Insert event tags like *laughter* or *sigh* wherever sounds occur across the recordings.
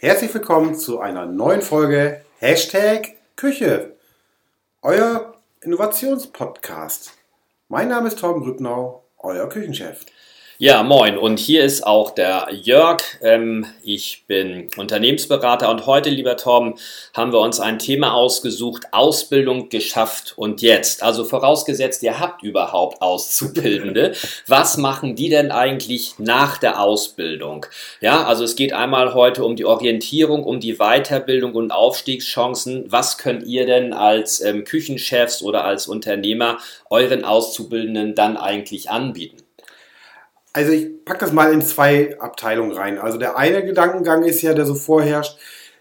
Herzlich willkommen zu einer neuen Folge Hashtag Küche, euer Innovationspodcast. Mein Name ist Tom Grübnau, euer Küchenchef. Ja, moin. Und hier ist auch der Jörg. Ähm, ich bin Unternehmensberater und heute, lieber Tom, haben wir uns ein Thema ausgesucht. Ausbildung geschafft und jetzt. Also vorausgesetzt, ihr habt überhaupt Auszubildende. *laughs* Was machen die denn eigentlich nach der Ausbildung? Ja, also es geht einmal heute um die Orientierung, um die Weiterbildung und Aufstiegschancen. Was könnt ihr denn als ähm, Küchenchefs oder als Unternehmer euren Auszubildenden dann eigentlich anbieten? Also ich packe das mal in zwei Abteilungen rein. Also der eine Gedankengang ist ja, der so vorherrscht,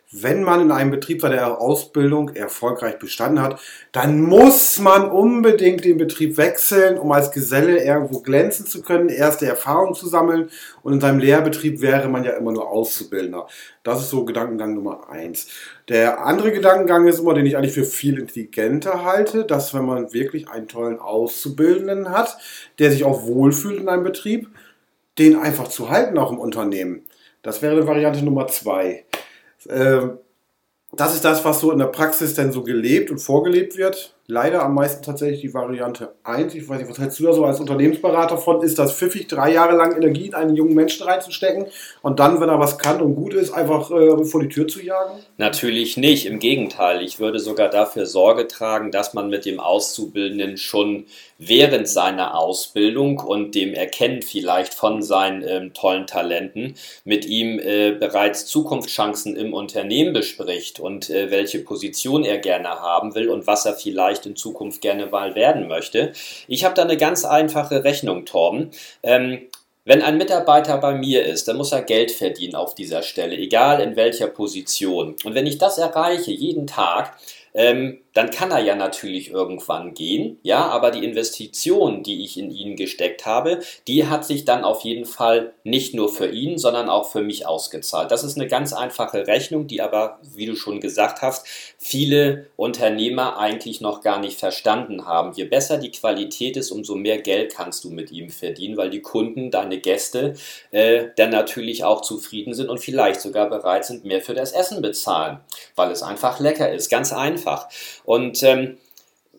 wenn man in einem Betrieb seine Ausbildung erfolgreich bestanden hat, dann muss man unbedingt den Betrieb wechseln, um als Geselle irgendwo glänzen zu können, erste Erfahrungen zu sammeln. Und in seinem Lehrbetrieb wäre man ja immer nur Auszubildender. Das ist so Gedankengang Nummer eins. Der andere Gedankengang ist immer, den ich eigentlich für viel intelligenter halte, dass wenn man wirklich einen tollen Auszubildenden hat, der sich auch wohlfühlt in einem Betrieb, den einfach zu halten auch im Unternehmen. Das wäre Variante Nummer zwei. Ähm, das ist das, was so in der Praxis denn so gelebt und vorgelebt wird. Leider am meisten tatsächlich die Variante 1. Ich weiß nicht, was hältst du da so als Unternehmensberater von? Ist das pfiffig, drei Jahre lang Energie in einen jungen Menschen reinzustecken und dann, wenn er was kann und gut ist, einfach äh, vor die Tür zu jagen? Natürlich nicht. Im Gegenteil. Ich würde sogar dafür Sorge tragen, dass man mit dem Auszubildenden schon während seiner Ausbildung und dem Erkennen vielleicht von seinen ähm, tollen Talenten mit ihm äh, bereits Zukunftschancen im Unternehmen bespricht und äh, welche Position er gerne haben will und was er vielleicht in Zukunft gerne mal werden möchte. Ich habe da eine ganz einfache Rechnung, Torben. Ähm, wenn ein Mitarbeiter bei mir ist, dann muss er Geld verdienen auf dieser Stelle, egal in welcher Position. Und wenn ich das erreiche, jeden Tag, ähm, dann kann er ja natürlich irgendwann gehen, ja, aber die Investition, die ich in ihn gesteckt habe, die hat sich dann auf jeden Fall nicht nur für ihn, sondern auch für mich ausgezahlt. Das ist eine ganz einfache Rechnung, die aber, wie du schon gesagt hast, viele Unternehmer eigentlich noch gar nicht verstanden haben. Je besser die Qualität ist, umso mehr Geld kannst du mit ihm verdienen, weil die Kunden, deine Gäste, äh, dann natürlich auch zufrieden sind und vielleicht sogar bereit sind, mehr für das Essen bezahlen, weil es einfach lecker ist. Ganz einfach. Und ähm,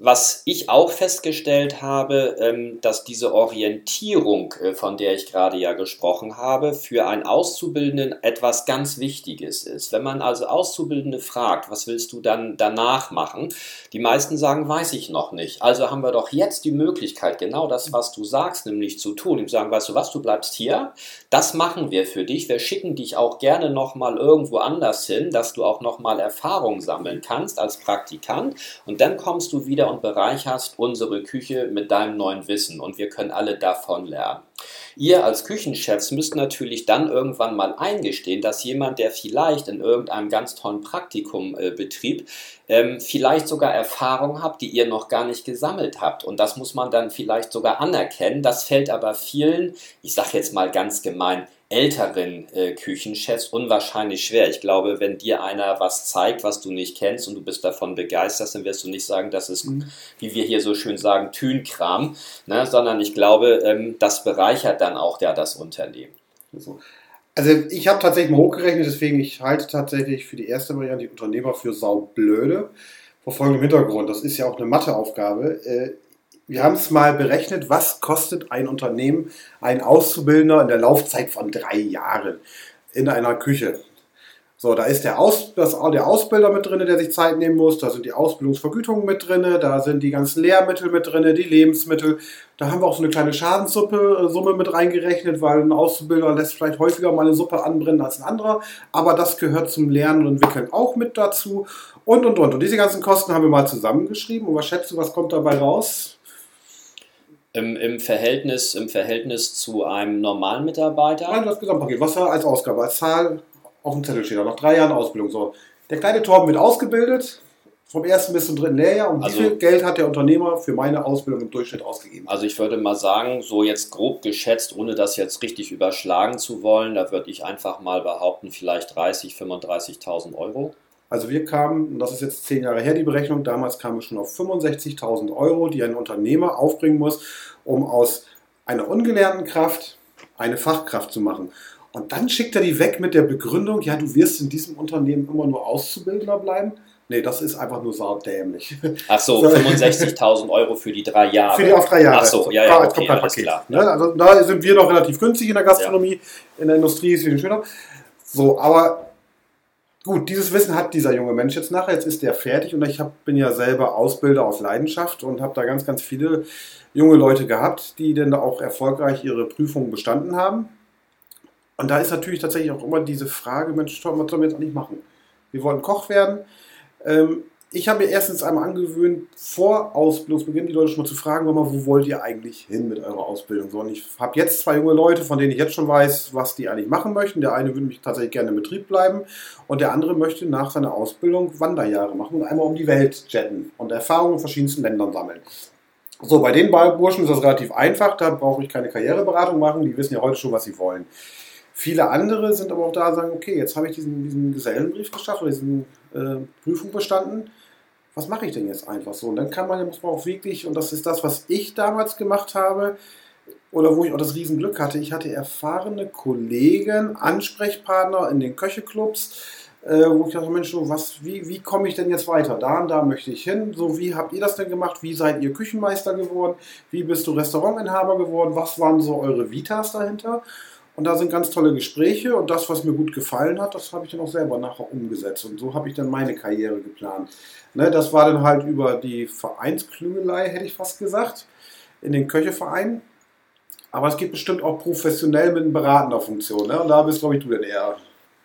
was ich auch festgestellt habe, ähm, dass diese Orientierung, äh, von der ich gerade ja gesprochen habe, für einen Auszubildenden etwas ganz Wichtiges ist. Wenn man also Auszubildende fragt, was willst du dann danach machen? Die meisten sagen, weiß ich noch nicht. Also haben wir doch jetzt die Möglichkeit, genau das, was du sagst, nämlich zu tun. Ihm sagen, weißt du was, du bleibst hier, das machen wir für dich. Wir schicken dich auch gerne nochmal irgendwo anders hin, dass du auch nochmal Erfahrung sammeln kannst als Praktikant. Und dann kommst du wieder und bereicherst unsere Küche mit deinem neuen Wissen und wir können alle davon lernen. Ihr als Küchenchefs müsst natürlich dann irgendwann mal eingestehen, dass jemand, der vielleicht in irgendeinem ganz tollen Praktikum äh, betrieb, ähm, vielleicht sogar Erfahrung habt, die ihr noch gar nicht gesammelt habt. Und das muss man dann vielleicht sogar anerkennen. Das fällt aber vielen, ich sage jetzt mal ganz gemein, älteren äh, Küchenchefs unwahrscheinlich schwer. Ich glaube, wenn dir einer was zeigt, was du nicht kennst und du bist davon begeistert, dann wirst du nicht sagen, das ist, mhm. wie wir hier so schön sagen, Tünkram, ne? sondern ich glaube, ähm, das bereichert dann auch ja das Unternehmen. Also ich habe tatsächlich mal hochgerechnet, deswegen ich halte tatsächlich für die erste Variante die Unternehmer für saublöde. Vor folgendem Hintergrund, das ist ja auch eine Matheaufgabe. Äh, wir haben es mal berechnet, was kostet ein Unternehmen, ein Auszubildender in der Laufzeit von drei Jahren in einer Küche. So, da ist der, Aus, das, der Ausbilder mit drin, der sich Zeit nehmen muss, da sind die Ausbildungsvergütungen mit drin, da sind die ganzen Lehrmittel mit drin, die Lebensmittel. Da haben wir auch so eine kleine Schadenssumme Summe mit reingerechnet, weil ein Ausbilder lässt vielleicht häufiger mal eine Suppe anbrennen als ein anderer, aber das gehört zum Lernen und Entwickeln auch mit dazu. Und, und, und. Und diese ganzen Kosten haben wir mal zusammengeschrieben. Und was schätzt du, was kommt dabei raus? Im, im, Verhältnis, Im Verhältnis zu einem normalen Mitarbeiter? Nein, das Gesamtpaket. Was er als Ausgabe, als Zahl auf dem Zettel steht, nach drei Jahren Ausbildung. So. Der kleine Torben wird ausgebildet, vom ersten bis zum dritten Lehrjahr. Und also, wie viel Geld hat der Unternehmer für meine Ausbildung im Durchschnitt ausgegeben? Also ich würde mal sagen, so jetzt grob geschätzt, ohne das jetzt richtig überschlagen zu wollen, da würde ich einfach mal behaupten, vielleicht 30.000, 35.000 Euro. Also wir kamen, und das ist jetzt zehn Jahre her die Berechnung, damals kamen wir schon auf 65.000 Euro, die ein Unternehmer aufbringen muss, um aus einer ungelernten Kraft eine Fachkraft zu machen. Und dann schickt er die weg mit der Begründung, ja, du wirst in diesem Unternehmen immer nur Auszubildender bleiben. Nee, das ist einfach nur saudämlich. Ach so, *laughs* 65.000 Euro für die drei Jahre. Für die auf drei Jahre. Ach so, ja, ja, okay, alles klar. Ne? Also da sind wir noch relativ günstig in der Gastronomie, ja. in der Industrie ist es viel schöner. So, aber gut, dieses Wissen hat dieser junge Mensch jetzt nachher. Jetzt ist der fertig und ich hab, bin ja selber Ausbilder aus Leidenschaft und habe da ganz, ganz viele junge Leute gehabt, die dann auch erfolgreich ihre Prüfungen bestanden haben. Und da ist natürlich tatsächlich auch immer diese Frage, Mensch, was sollen wir jetzt eigentlich machen? Wir wollen Koch werden. Ähm, ich habe mir erstens einmal angewöhnt, vor Ausbildungsbeginn die Leute schon mal zu fragen, mal, wo wollt ihr eigentlich hin mit eurer Ausbildung? So, und ich habe jetzt zwei junge Leute, von denen ich jetzt schon weiß, was die eigentlich machen möchten. Der eine würde mich tatsächlich gerne im Betrieb bleiben und der andere möchte nach seiner Ausbildung Wanderjahre machen und einmal um die Welt jetten und Erfahrungen in verschiedensten Ländern sammeln. So, bei den Burschen ist das relativ einfach, da brauche ich keine Karriereberatung machen, die wissen ja heute schon, was sie wollen. Viele andere sind aber auch da und sagen, okay, jetzt habe ich diesen, diesen Gesellenbrief geschafft oder diesen äh, Prüfung bestanden. Was mache ich denn jetzt einfach so? Und dann kann man, muss man auch wirklich, und das ist das, was ich damals gemacht habe, oder wo ich auch das Riesenglück hatte, ich hatte erfahrene Kollegen, Ansprechpartner in den Köcheclubs, äh, wo ich dachte, Mensch, was, wie, wie komme ich denn jetzt weiter? Da und da möchte ich hin. So, wie habt ihr das denn gemacht? Wie seid ihr Küchenmeister geworden? Wie bist du Restaurantinhaber geworden? Was waren so eure Vitas dahinter? Und da sind ganz tolle Gespräche und das, was mir gut gefallen hat, das habe ich dann auch selber nachher umgesetzt. Und so habe ich dann meine Karriere geplant. Ne, das war dann halt über die Vereinsklüngelei, hätte ich fast gesagt, in den Köchevereinen. Aber es geht bestimmt auch professionell mit beratender Funktion. Ne? Und da bist, glaube ich, du denn eher.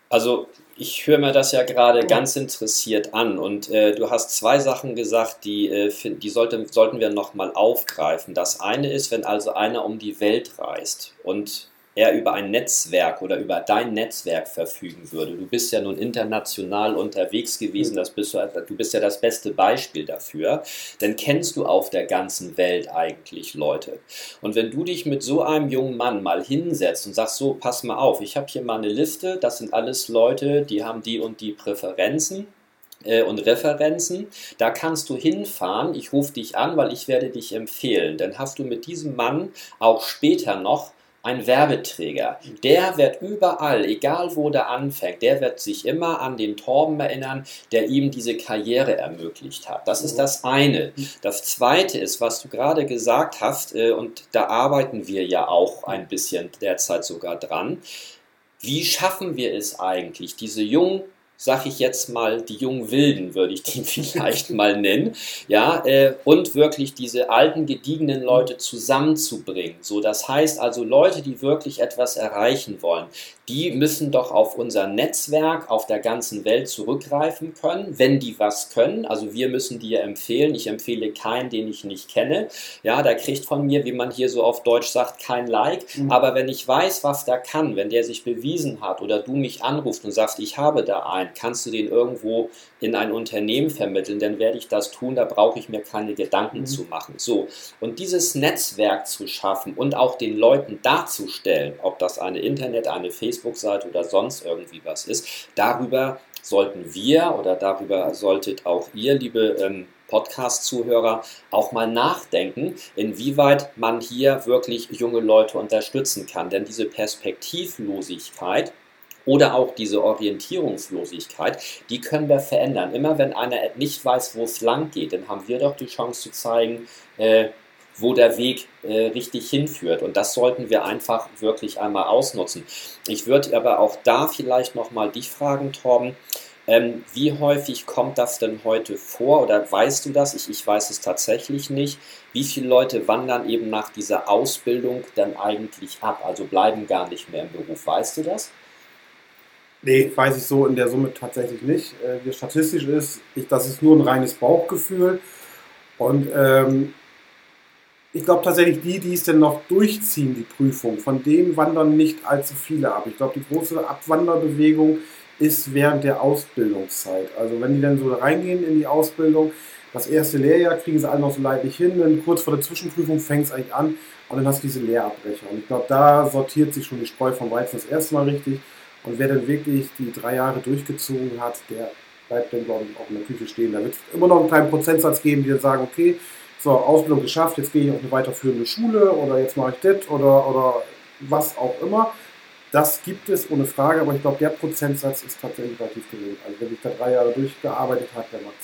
Also ich höre mir das ja gerade ganz interessiert an und äh, du hast zwei Sachen gesagt, die, äh, die sollte, sollten wir nochmal aufgreifen. Das eine ist, wenn also einer um die Welt reist und er über ein Netzwerk oder über dein Netzwerk verfügen würde. Du bist ja nun international unterwegs gewesen, das bist du, du bist ja das beste Beispiel dafür, dann kennst du auf der ganzen Welt eigentlich Leute. Und wenn du dich mit so einem jungen Mann mal hinsetzt und sagst, so, pass mal auf, ich habe hier mal eine Liste, das sind alles Leute, die haben die und die Präferenzen, äh, und Referenzen. Da kannst du hinfahren. Ich rufe dich an, weil ich werde dich empfehlen. Dann hast du mit diesem Mann auch später noch ein Werbeträger, der wird überall, egal wo der anfängt, der wird sich immer an den Torben erinnern, der ihm diese Karriere ermöglicht hat. Das ist das eine. Das zweite ist, was du gerade gesagt hast, äh, und da arbeiten wir ja auch ein bisschen derzeit sogar dran. Wie schaffen wir es eigentlich, diese jungen sag ich jetzt mal, die jungen Wilden, würde ich die *laughs* vielleicht mal nennen, ja, äh, und wirklich diese alten, gediegenen Leute zusammenzubringen. So, das heißt also Leute, die wirklich etwas erreichen wollen, die müssen doch auf unser Netzwerk auf der ganzen Welt zurückgreifen können, wenn die was können. Also wir müssen die ja empfehlen. Ich empfehle keinen, den ich nicht kenne. Ja, der kriegt von mir, wie man hier so auf Deutsch sagt, kein Like. Mhm. Aber wenn ich weiß, was der kann, wenn der sich bewiesen hat oder du mich anrufst und sagst, ich habe da einen, kannst du den irgendwo in ein Unternehmen vermitteln, dann werde ich das tun. Da brauche ich mir keine Gedanken mhm. zu machen. So. Und dieses Netzwerk zu schaffen und auch den Leuten darzustellen, ob das eine Internet, eine Facebook Facebook-Seite oder sonst irgendwie was ist. Darüber sollten wir oder darüber solltet auch ihr, liebe ähm, Podcast-Zuhörer, auch mal nachdenken, inwieweit man hier wirklich junge Leute unterstützen kann. Denn diese Perspektivlosigkeit, oder auch diese Orientierungslosigkeit, die können wir verändern. Immer wenn einer nicht weiß, wo es lang geht, dann haben wir doch die Chance zu zeigen, äh, wo der Weg äh, richtig hinführt. Und das sollten wir einfach wirklich einmal ausnutzen. Ich würde aber auch da vielleicht nochmal dich fragen, Torben, ähm, wie häufig kommt das denn heute vor oder weißt du das? Ich, ich weiß es tatsächlich nicht. Wie viele Leute wandern eben nach dieser Ausbildung dann eigentlich ab, also bleiben gar nicht mehr im Beruf? Weißt du das? Nee, weiß ich so in der Summe tatsächlich nicht. Äh, wie statistisch ist, ich, das ist nur ein reines Bauchgefühl. Und ähm, ich glaube tatsächlich, die, die es denn noch durchziehen, die Prüfung, von denen wandern nicht allzu viele ab. Ich glaube, die große Abwanderbewegung ist während der Ausbildungszeit. Also wenn die dann so reingehen in die Ausbildung, das erste Lehrjahr kriegen sie alle noch so leidlich hin, dann kurz vor der Zwischenprüfung fängt es eigentlich an und dann hast du diese Lehrabbrecher. Und ich glaube, da sortiert sich schon die Spreu vom Weizen das erste Mal richtig. Und wer dann wirklich die drei Jahre durchgezogen hat, der bleibt dann, glaube ich, auch in der Küche stehen. Da wird es immer noch einen kleinen Prozentsatz geben, die dann sagen, okay, so, Ausbildung geschafft, jetzt gehe ich auf eine weiterführende Schule oder jetzt mache ich das oder, oder was auch immer. das gibt es ohne Frage, aber ich glaube, der Prozentsatz ist tatsächlich relativ gering. Also wenn ich da drei Jahre durchgearbeitet habe, der macht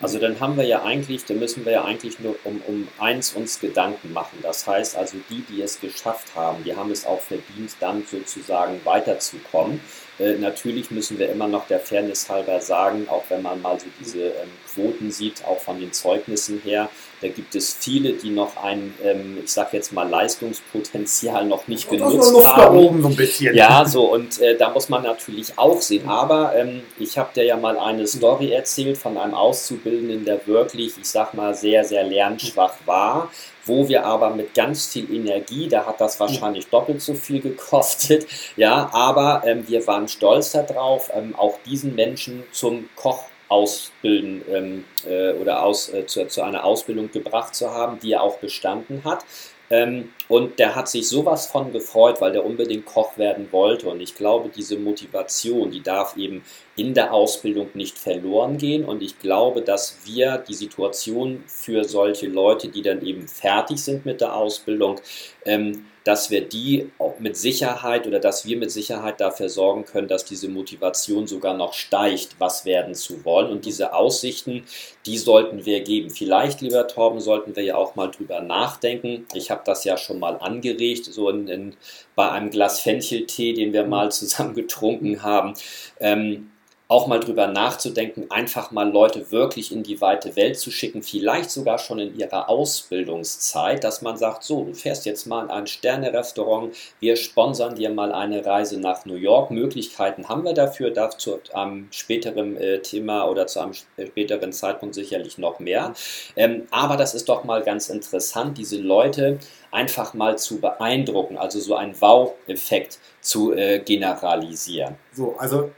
also dann haben wir ja eigentlich, da müssen wir ja eigentlich nur um, um eins uns Gedanken machen. Das heißt also, die, die es geschafft haben, die haben es auch verdient, dann sozusagen weiterzukommen. Äh, natürlich müssen wir immer noch der Fairness halber sagen, auch wenn man mal so diese ähm, Quoten sieht, auch von den Zeugnissen her, da gibt es viele, die noch ein, ähm, ich sag jetzt mal, Leistungspotenzial noch nicht und genutzt Luft haben. Da oben so ein bisschen. Ja, so und äh, da muss man natürlich auch sehen. Aber ähm, ich habe dir ja mal eine Story erzählt von einem Auszubildenden, der wirklich, ich sag mal, sehr, sehr lernschwach war wo wir aber mit ganz viel Energie, da hat das wahrscheinlich doppelt so viel gekostet, *laughs* ja, aber ähm, wir waren stolz darauf, ähm, auch diesen Menschen zum Koch ausbilden ähm, äh, oder aus, äh, zu, zu, einer Ausbildung gebracht zu haben, die er auch bestanden hat. Ähm, und der hat sich sowas von gefreut, weil der unbedingt Koch werden wollte. Und ich glaube, diese Motivation, die darf eben in der Ausbildung nicht verloren gehen. Und ich glaube, dass wir die Situation für solche Leute, die dann eben fertig sind mit der Ausbildung, ähm, dass wir die mit Sicherheit oder dass wir mit Sicherheit dafür sorgen können, dass diese Motivation sogar noch steigt, was werden zu wollen. Und diese Aussichten, die sollten wir geben. Vielleicht, lieber Torben, sollten wir ja auch mal drüber nachdenken. Ich habe das ja schon mal angeregt, so in, in, bei einem Glas Fencheltee, den wir mal *laughs* zusammen getrunken haben. Ähm, auch mal drüber nachzudenken, einfach mal Leute wirklich in die weite Welt zu schicken, vielleicht sogar schon in ihrer Ausbildungszeit, dass man sagt, so, du fährst jetzt mal in ein Sterne-Restaurant, wir sponsern dir mal eine Reise nach New York. Möglichkeiten haben wir dafür, dazu am späteren äh, Thema oder zu einem späteren Zeitpunkt sicherlich noch mehr. Ähm, aber das ist doch mal ganz interessant, diese Leute einfach mal zu beeindrucken, also so einen Wow-Effekt zu äh, generalisieren. So, also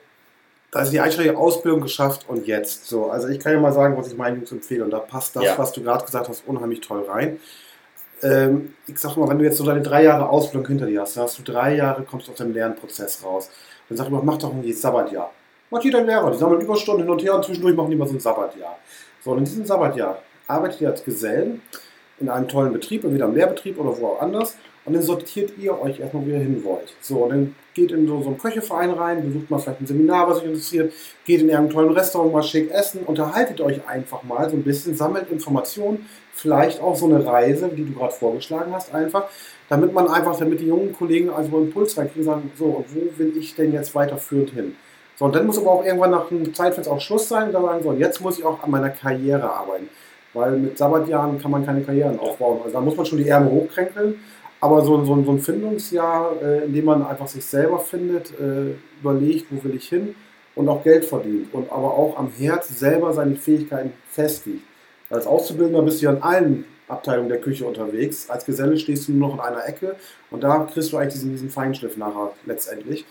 da ist die einschränkende Ausbildung geschafft und jetzt. So, also ich kann ja mal sagen, was ich meinen Jungs empfehle. Und da passt das, ja. was du gerade gesagt hast, unheimlich toll rein. Ähm, ich sag mal, wenn du jetzt so deine drei Jahre Ausbildung hinter dir hast, dann hast du drei Jahre, kommst aus dem Lernprozess raus. Dann sag ich mal, mach doch ein Sabbatjahr. Macht jeder Lehrer, die sammeln Überstunden hin und her und zwischendurch machen die mal so ein Sabbatjahr. So, und in diesem Sabbatjahr arbeitet ihr als Gesellen in einem tollen Betrieb, entweder im Lehrbetrieb oder wo auch anders und dann sortiert ihr euch erstmal, wo ihr hin wollt. So, und dann geht in so, so einen Köcheverein rein, besucht mal vielleicht ein Seminar, was euch interessiert, geht in irgendeinem tollen Restaurant mal schick essen, unterhaltet euch einfach mal so ein bisschen, sammelt Informationen, vielleicht auch so eine Reise, die du gerade vorgeschlagen hast, einfach, damit man einfach, damit die jungen Kollegen also einen Impuls reinkriegen und sagen, so, und wo will ich denn jetzt weiterführend hin? So, und dann muss aber auch irgendwann nach einem Zeitfenster auch Schluss sein und dann sagen, so, jetzt muss ich auch an meiner Karriere arbeiten. Weil mit Sabbatjahren kann man keine Karrieren aufbauen. Also da muss man schon die Ärmel hochkränkeln aber so, so, so ein Findungsjahr, äh, in dem man einfach sich selber findet, äh, überlegt, wo will ich hin und auch Geld verdient und aber auch am Herz selber seine Fähigkeiten festigt. Als Auszubildender bist du ja in allen Abteilungen der Küche unterwegs. Als Geselle stehst du nur noch in einer Ecke und da kriegst du eigentlich diesen, diesen Feinschliff nachher letztendlich.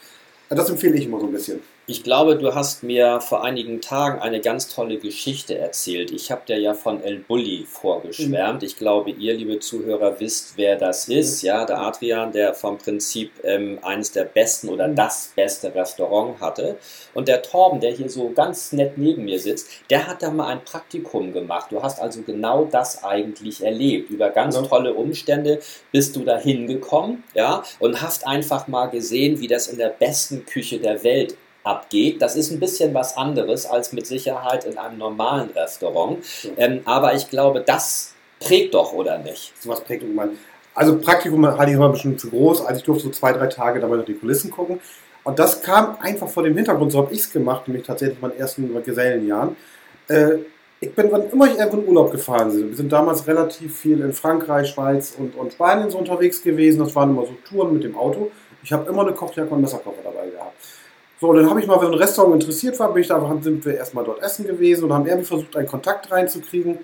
Das empfehle ich immer so ein bisschen. Ich glaube, du hast mir vor einigen Tagen eine ganz tolle Geschichte erzählt. Ich habe dir ja von El Bulli vorgeschwärmt. Mhm. Ich glaube, ihr, liebe Zuhörer, wisst, wer das ist. Mhm. Ja, der Adrian, der vom Prinzip ähm, eines der besten oder mhm. das beste Restaurant hatte. Und der Torben, der hier so ganz nett neben mir sitzt, der hat da mal ein Praktikum gemacht. Du hast also genau das eigentlich erlebt. Über ganz mhm. tolle Umstände bist du da hingekommen, ja, und hast einfach mal gesehen, wie das in der besten Küche der Welt abgeht. Das ist ein bisschen was anderes als mit Sicherheit in einem normalen Restaurant. Ähm, aber ich glaube, das prägt doch, oder nicht? So was prägt man. Also Praktikum hatte ich immer ein bisschen zu groß. Also ich durfte so zwei, drei Tage dabei noch die Kulissen gucken. Und das kam einfach vor dem Hintergrund, so habe ich es gemacht, nämlich tatsächlich in meinen ersten Gesellenjahren. Äh, ich bin, wann immer ich irgendwo in Urlaub gefahren bin, wir sind damals relativ viel in Frankreich, Schweiz und, und Spanien so unterwegs gewesen. Das waren immer so Touren mit dem Auto. Ich habe immer eine Kochjacke und Messerkoffer dabei gehabt. So, und dann habe ich mal, wenn ein Restaurant interessiert war, bin ich da, sind wir erstmal dort essen gewesen und haben irgendwie versucht, einen Kontakt reinzukriegen.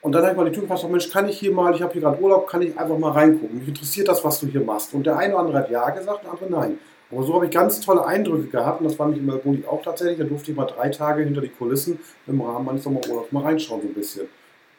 Und dann habe ich mal die Tür gefasst, Mensch, kann ich hier mal, ich habe hier gerade Urlaub, kann ich einfach mal reingucken. Mich interessiert das, was du hier machst. Und der eine oder andere hat ja gesagt, der andere nein. Aber so habe ich ganz tolle Eindrücke gehabt und das fand ich im Melbourne auch tatsächlich. Da durfte ich mal drei Tage hinter die Kulissen im Rahmen meines Sommerurlaubs mal reinschauen, so ein bisschen.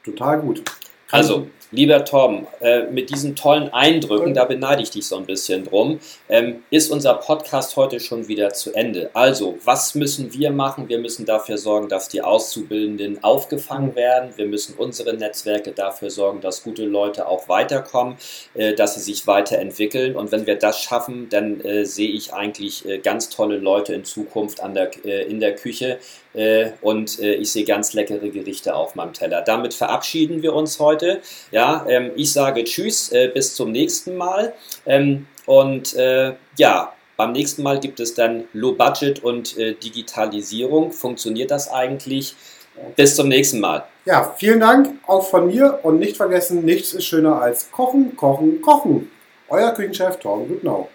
Total gut. Also, Lieber Tom, äh, mit diesen tollen Eindrücken, da beneide ich dich so ein bisschen drum, ähm, ist unser Podcast heute schon wieder zu Ende. Also, was müssen wir machen? Wir müssen dafür sorgen, dass die Auszubildenden aufgefangen werden. Wir müssen unsere Netzwerke dafür sorgen, dass gute Leute auch weiterkommen, äh, dass sie sich weiterentwickeln. Und wenn wir das schaffen, dann äh, sehe ich eigentlich äh, ganz tolle Leute in Zukunft an der, äh, in der Küche, äh, und ich sehe ganz leckere Gerichte auf meinem Teller. Damit verabschieden wir uns heute. Ja, ähm, ich sage Tschüss, äh, bis zum nächsten Mal. Ähm, und äh, ja, beim nächsten Mal gibt es dann Low Budget und äh, Digitalisierung. Funktioniert das eigentlich? Bis zum nächsten Mal. Ja, vielen Dank auch von mir und nicht vergessen, nichts ist schöner als Kochen, Kochen, Kochen. Euer Küchenchef Torben Gutnau.